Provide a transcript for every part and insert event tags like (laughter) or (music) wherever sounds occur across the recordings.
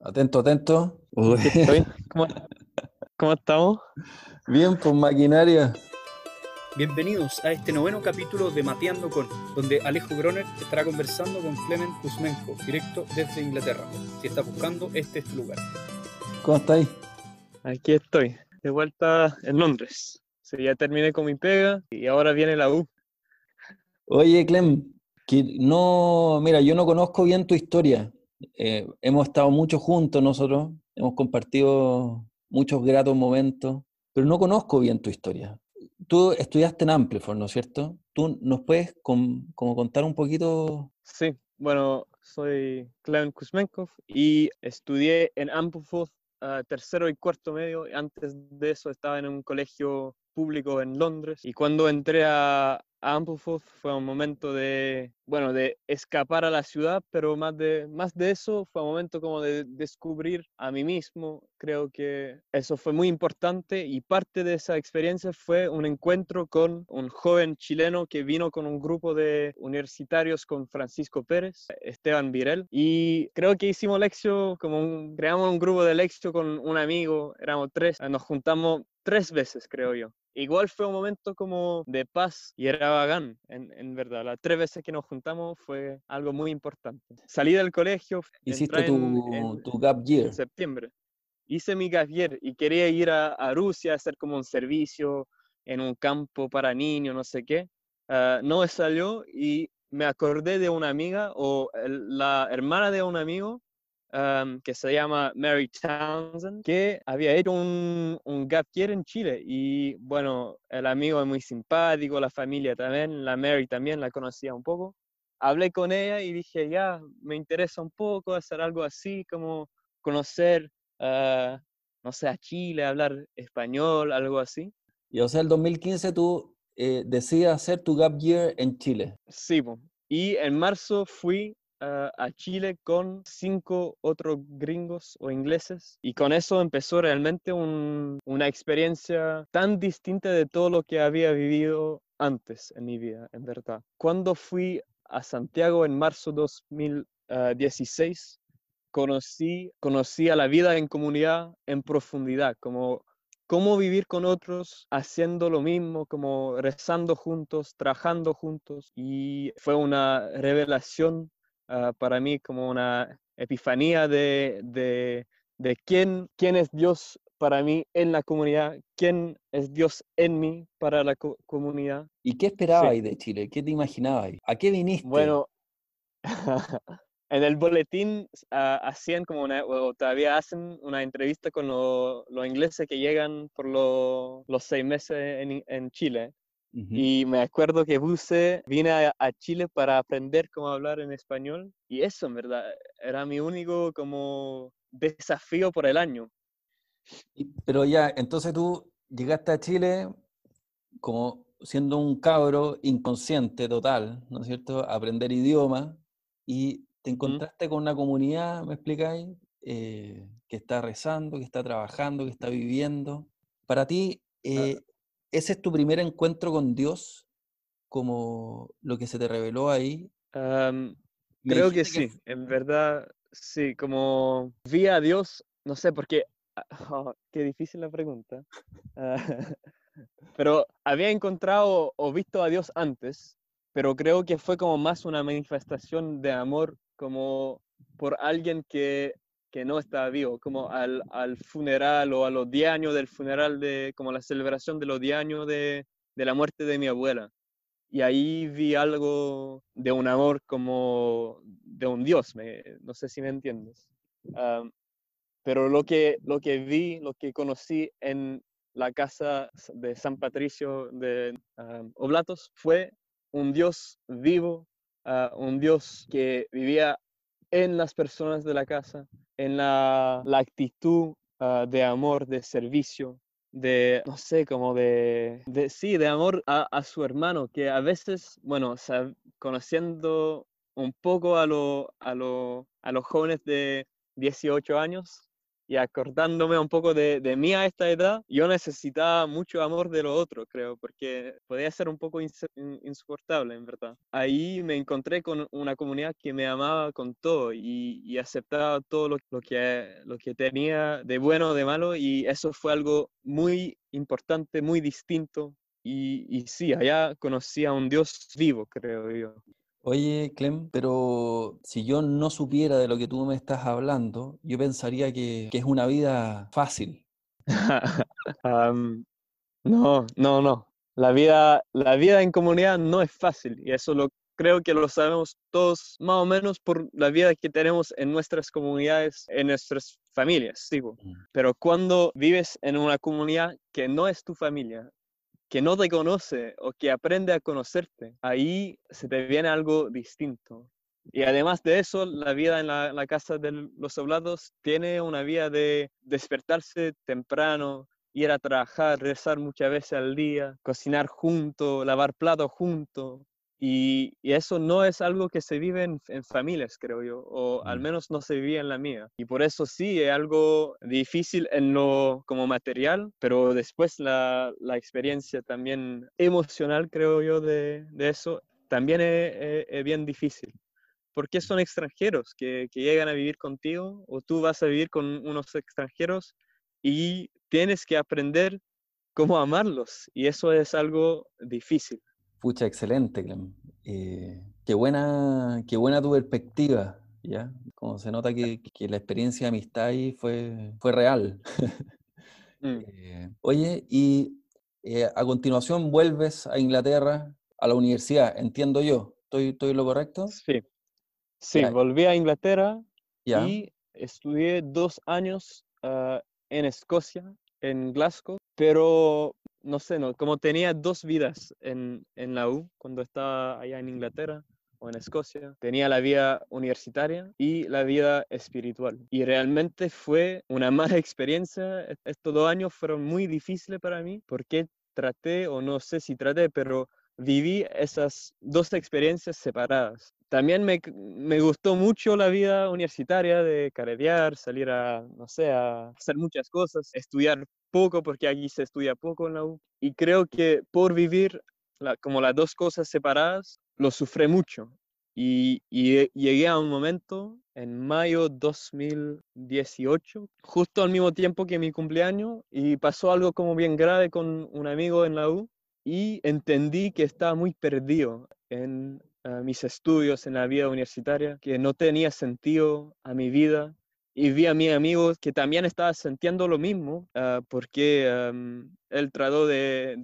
Atento, atento. (laughs) ¿Cómo, ¿Cómo estamos? Bien, pues maquinaria. Bienvenidos a este noveno capítulo de Mapeando con, donde Alejo Groner estará conversando con Clement Kuzmenko, directo desde Inglaterra. Si estás buscando, este es tu lugar. ¿Cómo estáis? Aquí estoy, de vuelta en Londres. Sí, ya terminé con mi pega y ahora viene la U. Oye, Clem, que no, mira, yo no conozco bien tu historia. Eh, hemos estado mucho juntos nosotros, hemos compartido muchos gratos momentos, pero no conozco bien tu historia. Tú estudiaste en Ampliford, ¿no es cierto? ¿Tú nos puedes como contar un poquito? Sí, bueno, soy Clement Kuzmenkov y estudié en Ampliford uh, tercero y cuarto medio. Antes de eso estaba en un colegio público en Londres y cuando entré a, Ampleforth fue un momento de, bueno, de escapar a la ciudad, pero más de, más de eso fue un momento como de descubrir a mí mismo. Creo que eso fue muy importante y parte de esa experiencia fue un encuentro con un joven chileno que vino con un grupo de universitarios con Francisco Pérez, Esteban Virel, y creo que hicimos lección, como creamos un grupo de lección con un amigo, éramos tres, nos juntamos tres veces, creo yo igual fue un momento como de paz y era vagán, en, en, verdad. Las tres veces que nos juntamos fue algo muy importante. Salí del colegio. Hiciste tu, tu, gap year. En septiembre. Hice mi gap year y quería ir a, a, Rusia a hacer como un servicio en un campo para niños, no sé qué. Uh, no me salió y me acordé de una amiga o el, la hermana de un amigo que se llama Mary Townsend, que había hecho un, un gap year en Chile. Y bueno, el amigo es muy simpático, la familia también, la Mary también la conocía un poco. Hablé con ella y dije, ya, me interesa un poco hacer algo así, como conocer, uh, no sé, a Chile, hablar español, algo así. Y o sea, el 2015 tú eh, decides hacer tu gap year en Chile. Sí, y en marzo fui a Chile con cinco otros gringos o ingleses y con eso empezó realmente una experiencia tan distinta de todo lo que había vivido antes en mi vida, en verdad. Cuando fui a Santiago en marzo 2016, conocí, conocí a la vida en comunidad en profundidad, como cómo vivir con otros haciendo lo mismo, como rezando juntos, trabajando juntos. Y fue una revelación Ah, para mí como una epifanía de, de, de quién, quién es Dios para mí en la comunidad, quién es Dios en mí para la comunidad. ¿Y qué esperabas de Chile? ¿Qué te imaginabas? ¿A qué viniste? Bueno, (laughs) en el boletín uh, hacían como una, o todavía hacen una entrevista con los ingleses que llegan por los seis meses en, en Chile. Y me acuerdo que Buse vine a, Chile para aprender cómo hablar en español y eso en verdad era mi único como desafío por el año. Pero ya, entonces tú llegaste a Chile como siendo un cabro inconsciente total, ¿no es cierto? aprender idioma y te encontraste con una comunidad, ¿me explicáis? Eh, que está rezando, que está trabajando, que está viviendo. Para ti, eh, ¿Ese es tu primer encuentro con Dios? Como lo que se te reveló ahí. creo que sí, en verdad, sí, como vi a Dios, no sé, porque, ah, oh, qué difícil la pregunta, ah, (laughs) pero había encontrado o visto a Dios antes, pero creo que fue como más una manifestación de amor, como por alguien que que no estaba vivo, como al, al, funeral o a los 10 años del funeral, de, como la celebración de los 10 años de, de, la muerte de mi abuela. Y ahí vi algo de un amor como de un Dios, me, no sé si me entiendes. pero lo que, lo que vi, lo que conocí en la casa de San Patricio de Oblatos fue un Dios vivo, uh, un Dios que vivía en las personas de la casa, en la, actitud uh, de amor, de servicio, de, no sé, como de, de sí, de amor a, su hermano, que a veces, bueno, conociendo un poco a, a, a los jóvenes de 18 años, y acordándome un poco de, de, mí a esta edad, yo necesitaba mucho amor de lo otro, creo, porque podía ser un poco insoportable, en verdad. Ahí me encontré con una comunidad que me amaba con todo y, y aceptaba todo lo, lo, que, lo que tenía de bueno o de malo y eso fue algo muy importante, muy distinto. Y, y sí, allá conocí a un Dios vivo, creo yo. Oye, Clem, pero si yo no supiera de lo que tú me estás hablando, yo pensaría que, es una vida fácil. (laughs) no, no, no. La vida, la vida en comunidad no es fácil y eso lo creo que lo sabemos todos más o menos por la vida que tenemos en nuestras comunidades, en nuestras familias, digo. Mm. Pero cuando vives en una comunidad que no es tu familia, que no te conoce o que aprende a conocerte, ahí se te viene algo distinto. Y además de eso, la vida en la, casa de los oblados tiene una vida de despertarse temprano, ir a trabajar, rezar muchas veces al día, cocinar junto, lavar platos junto, y, eso no es algo que se vive en, familias, creo yo, o al menos no se vivía en la mía. Y por eso sí, es algo difícil en lo como material, pero después la, la experiencia también emocional, creo yo, de, de eso, también es, es, bien difícil. Porque son extranjeros que, que llegan a vivir contigo o tú vas a vivir con unos extranjeros y tienes que aprender cómo amarlos. Y eso es algo difícil. Pucha, excelente, Clem. Eh, qué, buena, qué buena tu perspectiva, ¿ya? Como se nota que, la experiencia de amistad ahí fue, fue real. (laughs) Mm. Eh, oye, y eh, a continuación vuelves a Inglaterra, a la universidad, entiendo yo. ¿Estoy, estoy lo correcto? Sí. Sí, volví a Inglaterra y estudié dos años ah, en Escocia, en Glasgow, pero no sé, no, como tenía dos vidas en, en la U cuando estaba allá en Inglaterra o en Escocia. Tenía la vida universitaria y la vida espiritual. Y realmente fue una (laughs) mala experiencia. Estos dos años fueron muy difíciles para mí porque traté, o no sé si traté, pero viví esas dos experiencias separadas. También me, me, gustó mucho la vida universitaria de caredear, salir a, no sé, a hacer muchas cosas, estudiar poco, porque aquí se estudia poco en la U. Y creo que por vivir como las dos cosas separadas, lo sufrí mucho. Y, y, llegué a un momento en mayo 2018, justo al mismo tiempo que mi cumpleaños, y pasó algo como bien grave con un amigo en la U y entendí que estaba muy perdido en eh, mis estudios, en la vida universitaria, que no tenía sentido a mi vida. Y vi a mi amigo que también estaba sintiendo lo mismo, ah, porque él trató de,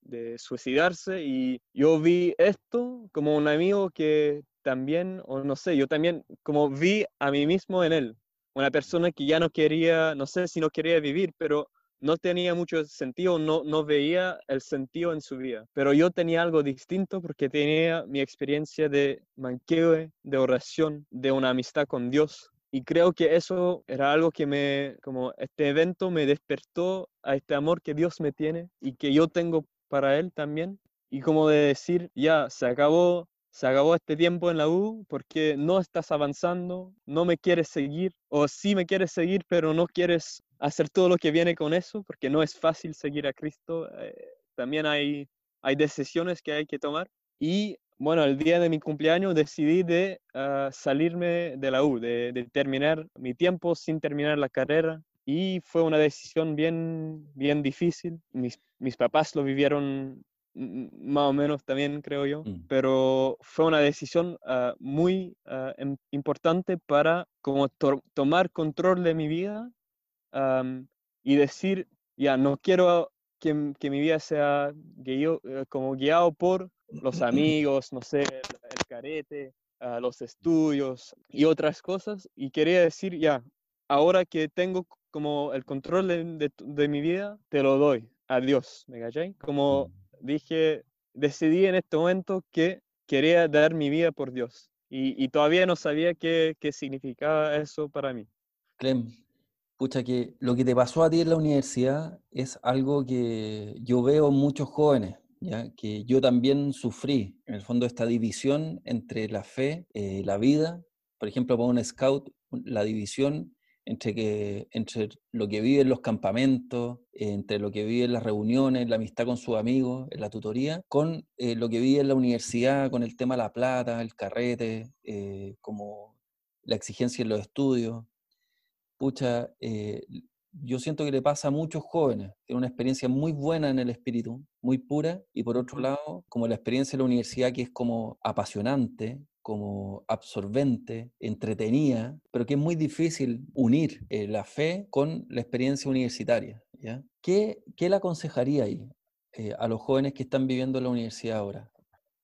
de, suicidarse y yo vi esto como un amigo que también, o no sé, yo también como vi a mí mismo en él, una persona que ya no quería, no sé si no quería vivir, pero no tenía mucho sentido, no, no veía el sentido en su vida. Pero yo tenía algo distinto porque tenía mi experiencia de manqueo, de oración, de una amistad con Dios. Y creo que eso era algo que me, como este evento me despertó a este amor que Dios me tiene y que yo tengo para Él también. Y como de decir, ya, se acabó, se acabó este tiempo en la U porque no estás avanzando, no me quieres seguir, o sí me quieres seguir, pero no quieres hacer todo lo que viene con eso, porque no es fácil seguir a Cristo. Eh, también hay, hay decisiones que hay que tomar. Y bueno, el día de mi cumpleaños decidí de ah, salirme de la U, de, terminar mi tiempo sin terminar la carrera. Y fue una decisión bien, bien difícil. Mis, mis papás lo vivieron más o menos también, creo yo, mm. pero fue una decisión ah, muy em, importante para como tomar control de mi vida y decir, ya, no quiero que, que mi vida sea guiado, eh, como guiado por los (clears throat) amigos, no sé, el, carete, uh, los estudios y otras cosas. Y quería decir, ya, ahora que tengo como el control de, de, mi vida, te lo doy. Adiós, ¿me cachai? Como mm. Dije, decidí en este momento que quería dar mi vida por Dios. Y, todavía no sabía qué, qué significaba eso para mí. Clem, Pucha, que lo que te pasó a ti en la universidad es algo que yo veo muchos jóvenes, ¿ya? que yo también sufrí, en el fondo, esta división entre la fe, eh, la vida. Por ejemplo, para un scout, la división entre, que, entre lo que vive en los campamentos, entre lo que vive en las reuniones, la amistad con sus amigos, en la tutoría, con eh, lo que vive en la universidad, con el tema de la plata, el carrete, eh, como la exigencia en los estudios. Pucha, eh, yo siento que le pasa a muchos jóvenes, tiene una experiencia muy buena en el espíritu, muy pura, y por otro lado, como la experiencia en la universidad que es como apasionante, como absorbente, entretenida, pero que es muy difícil unir eh, la fe con la experiencia universitaria. ¿ya? ¿Qué, qué le aconsejaría ahí eh, a los jóvenes que están viviendo en la universidad ahora?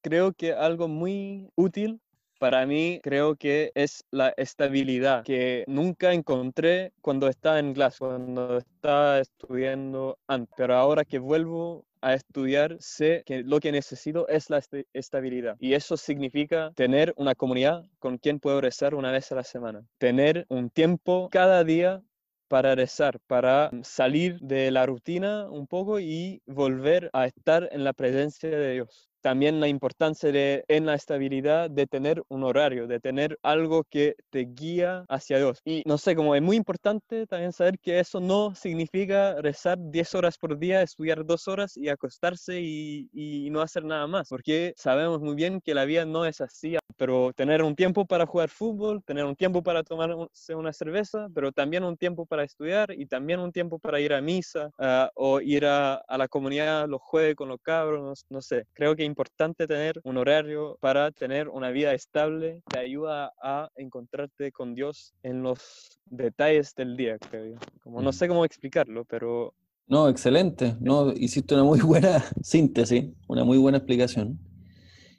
Creo que algo muy útil para mí creo que es la estabilidad que nunca encontré cuando estaba en clase, cuando estaba estudiando antes. Pero ahora que vuelvo a estudiar, sé que lo que necesito es la estabilidad. Y eso significa tener una comunidad con quien puedo rezar una vez a la semana. Tener un tiempo cada día para rezar, para salir de la rutina un poco y volver a estar en la presencia de Dios también la importancia de, en la estabilidad de tener un horario, de tener algo que te guía hacia Dios. Y no sé, como es muy importante también saber que eso no significa rezar 10 horas por día, estudiar 2 horas y acostarse y, y, no hacer nada más, porque sabemos muy bien que la vida no es así, pero tener un tiempo para jugar fútbol, tener un tiempo para tomarse una cerveza, pero también un tiempo para estudiar y también un tiempo para ir a misa uh, o ir a, a, la comunidad los jueves con los cabros, no, no sé, creo que importante tener un horario para tener una vida estable. Te ayuda a encontrarte con Dios en los detalles del día, creo yo. Como, no sé cómo explicarlo, pero... No, excelente. No, hiciste una muy (laughs) buena síntesis, una muy buena explicación.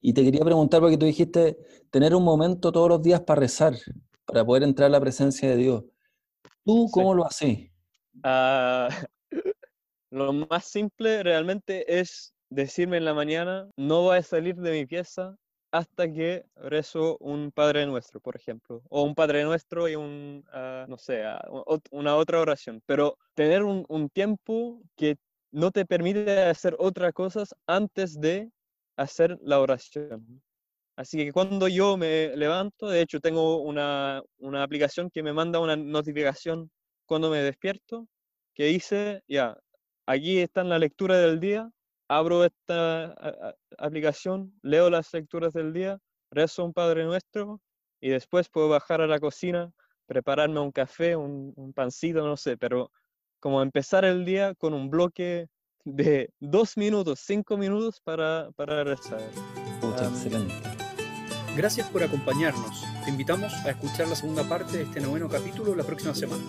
Y te quería preguntar, porque tú dijiste tener un momento todos los días para rezar, para poder entrar a la presencia de Dios. ¿Tú cómo lo haces? Uh, (laughs) lo más simple realmente es decirme en la mañana, no voy a salir de mi pieza hasta que rezo un Padre Nuestro, por ejemplo, o un Padre Nuestro y un, uh, no sé, uh, una otra oración, pero tener un, un, tiempo que no te permite hacer otras cosas antes de hacer la oración. Así que cuando yo me levanto, de hecho tengo una, una aplicación que me manda una notificación cuando me despierto, que dice, ya, aquí está la lectura del día, abro esta aplicación, leo las lecturas del día, rezo un Padre Nuestro y después puedo bajar a la cocina, prepararme un café, un, un pancito, no sé, pero como empezar el día con un bloque de (laughs) dos minutos, cinco minutos para, para rezar. Puta, um, excelente. Gracias por acompañarnos. Te invitamos a escuchar la segunda parte de este noveno capítulo la próxima semana.